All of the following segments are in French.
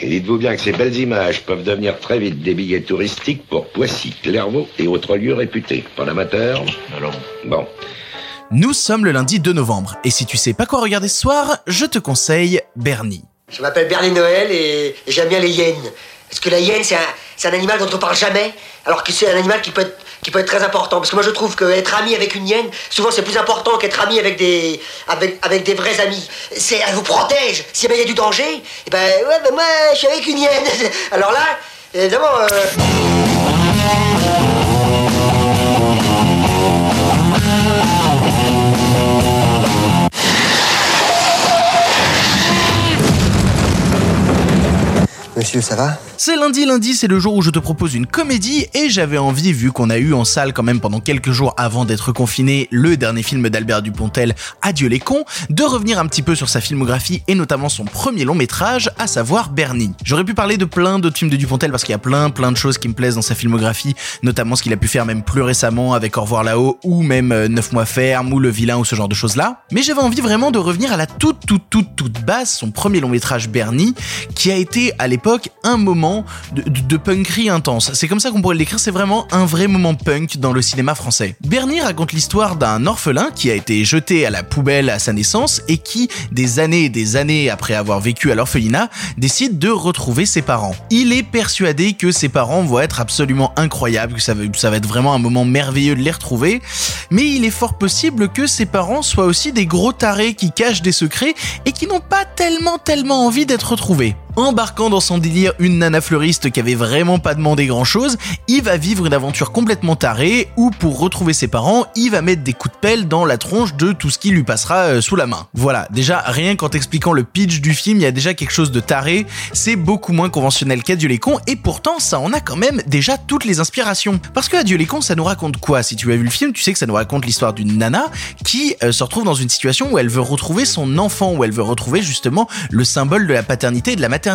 Et dites-vous bien que ces belles images peuvent devenir très vite des billets touristiques pour Poissy, Clairvaux et autres lieux réputés. Pas l'amateur Alors Bon. Nous sommes le lundi 2 novembre, et si tu sais pas quoi regarder ce soir, je te conseille Bernie. Je m'appelle Bernie Noël et, et j'aime bien les hyènes. Parce que la hyène, c'est un, animal dont on parle jamais, alors que c'est un animal qui peut, être, qui peut être très important. Parce que moi, je trouve qu'être ami avec une hyène, souvent, c'est plus important qu'être ami avec des, avec, des vrais amis. Elle vous protège. Si il y a du danger, et ben, ouais, ben moi, je suis avec une hyène. Alors là, évidemment... euh, Monsieur, ça va? C'est lundi, lundi, c'est le jour où je te propose une comédie et j'avais envie, vu qu'on a eu en salle quand même pendant quelques jours avant d'être confiné le dernier film d'Albert Dupontel, Adieu les cons, de revenir un petit peu sur sa filmographie et notamment son premier long métrage, à savoir Bernie. J'aurais pu parler de plein d'autres films de Dupontel parce qu'il y a plein plein de choses qui me plaisent dans sa filmographie, notamment ce qu'il a pu faire même plus récemment avec Au revoir là-haut ou même euh, 9 mois ferme ou Le vilain ou ce genre de choses là. Mais j'avais envie vraiment de revenir à la toute toute toute toute base, son premier long métrage Bernie, qui a été à l'époque un moment de, de, de punkerie intense. C'est comme ça qu'on pourrait le décrire, c'est vraiment un vrai moment punk dans le cinéma français. Bernie raconte l'histoire d'un orphelin qui a été jeté à la poubelle à sa naissance et qui, des années et des années après avoir vécu à l'orphelinat, décide de retrouver ses parents. Il est persuadé que ses parents vont être absolument incroyables, que ça va être vraiment un moment merveilleux de les retrouver, mais il est fort possible que ses parents soient aussi des gros tarés qui cachent des secrets et qui n'ont pas tellement tellement envie d'être retrouvés. Embarquant dans son délire une nana fleuriste qui avait vraiment pas demandé grand chose, il va vivre une aventure complètement tarée où pour retrouver ses parents, il va mettre des coups de pelle dans la tronche de tout ce qui lui passera euh, sous la main. Voilà, déjà rien qu'en t'expliquant le pitch du film, il y a déjà quelque chose de taré, c'est beaucoup moins conventionnel qu'Adieu les cons et pourtant ça en a quand même déjà toutes les inspirations. Parce que Adieu les cons, ça nous raconte quoi? Si tu as vu le film, tu sais que ça nous raconte l'histoire d'une nana qui euh, se retrouve dans une situation où elle veut retrouver son enfant, où elle veut retrouver justement le symbole de la paternité et de la maternité.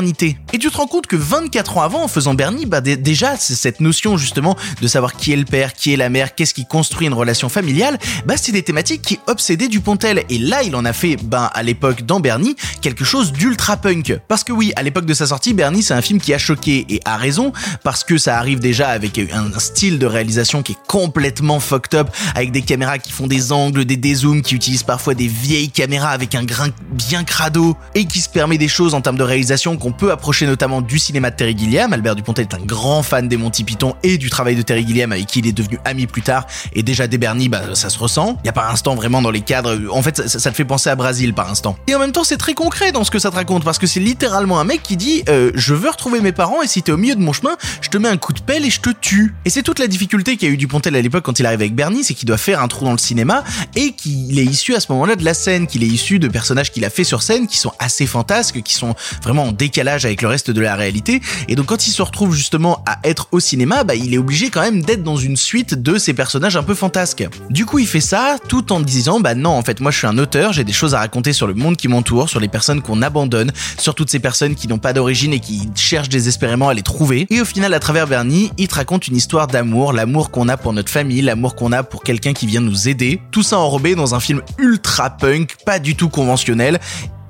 Et tu te rends compte que 24 ans avant, en faisant Bernie, bah déjà cette notion justement de savoir qui est le père, qui est la mère, qu'est-ce qui construit une relation familiale, bah c'est des thématiques qui obsédaient Dupontel. Et là, il en a fait, ben à l'époque dans Bernie, quelque chose d'ultra punk. Parce que oui, à l'époque de sa sortie, Bernie c'est un film qui a choqué et a raison parce que ça arrive déjà avec un style de réalisation qui est complètement fucked up, avec des caméras qui font des angles, des dézooms, qui utilisent parfois des vieilles caméras avec un grain bien crado et qui se permet des choses en termes de réalisation qu'on peut approcher notamment du cinéma de Terry Gilliam. Albert Dupontel est un grand fan des Monty Python et du travail de Terry Gilliam avec qui il est devenu ami plus tard. Et déjà dès Bernie, bah, ça se ressent. Il y a par instant vraiment dans les cadres, en fait, ça, ça te fait penser à Brasil par instant. Et en même temps, c'est très concret dans ce que ça te raconte parce que c'est littéralement un mec qui dit euh, je veux retrouver mes parents et si t'es au milieu de mon chemin, je te mets un coup de pelle et je te tue. Et c'est toute la difficulté qu'a eu Dupontel à l'époque quand il arrive avec Bernie, c'est qu'il doit faire un trou dans le cinéma et qu'il est issu à ce moment-là de la scène, qu'il est issu de personnages qu'il a fait sur scène qui sont assez fantasques, qui sont vraiment en décalage avec le reste de la réalité. Et donc quand il se retrouve justement à être au cinéma, bah il est obligé quand même d'être dans une suite de ces personnages un peu fantasques. Du coup, il fait ça tout en disant bah non, en fait, moi je suis un auteur, j'ai des choses à raconter sur le monde qui m'entoure, sur les personnes qu'on abandonne, sur toutes ces personnes qui n'ont pas d'origine et qui cherchent désespérément à les trouver. Et au final, à travers Bernie, il te raconte une histoire d'amour, l'amour qu'on a pour notre famille, l'amour qu'on a pour quelqu'un qui vient nous aider. Tout ça enrobé dans un film ultra punk, pas du tout conventionnel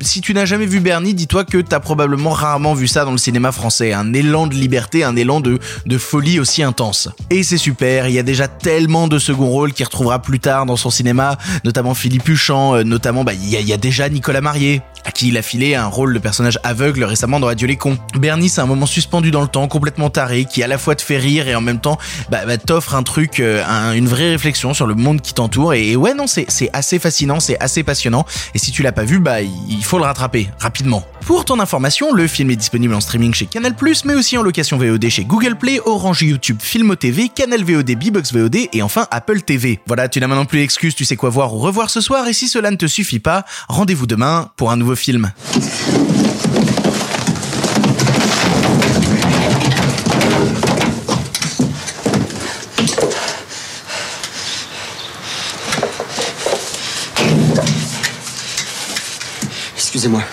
si tu n'as jamais vu Bernie, dis-toi que t'as probablement rarement vu ça dans le cinéma français. Un élan de liberté, un élan de, de folie aussi intense. Et c'est super, il y a déjà tellement de second rôles qu'il retrouvera plus tard dans son cinéma, notamment Philippe Huchon, euh, notamment bah, il y, a, y a déjà Nicolas Marié, à qui il a filé un rôle de personnage aveugle récemment dans Adieu les cons. Bernie, c'est un moment suspendu dans le temps, complètement taré, qui à la fois te fait rire et en même temps bah, bah, t'offre un truc, euh, un- une vraie réflexion sur le monde qui t'entoure. Et, ouais, non, c'est assez fascinant, c'est assez passionnant. Et si tu l'as pas vu, bah il faut le rattraper rapidement. Pour ton information, le film est disponible en streaming chez Canal+, mais aussi en location VOD chez Google Play, Orange YouTube, Filmo TV, Canal VOD, Bbox VOD et enfin Apple TV. Voilà, tu n'as maintenant plus l'excuse, tu sais quoi voir ou revoir ce soir, et si cela ne te suffit pas, rendez-vous demain pour un nouveau film. зима.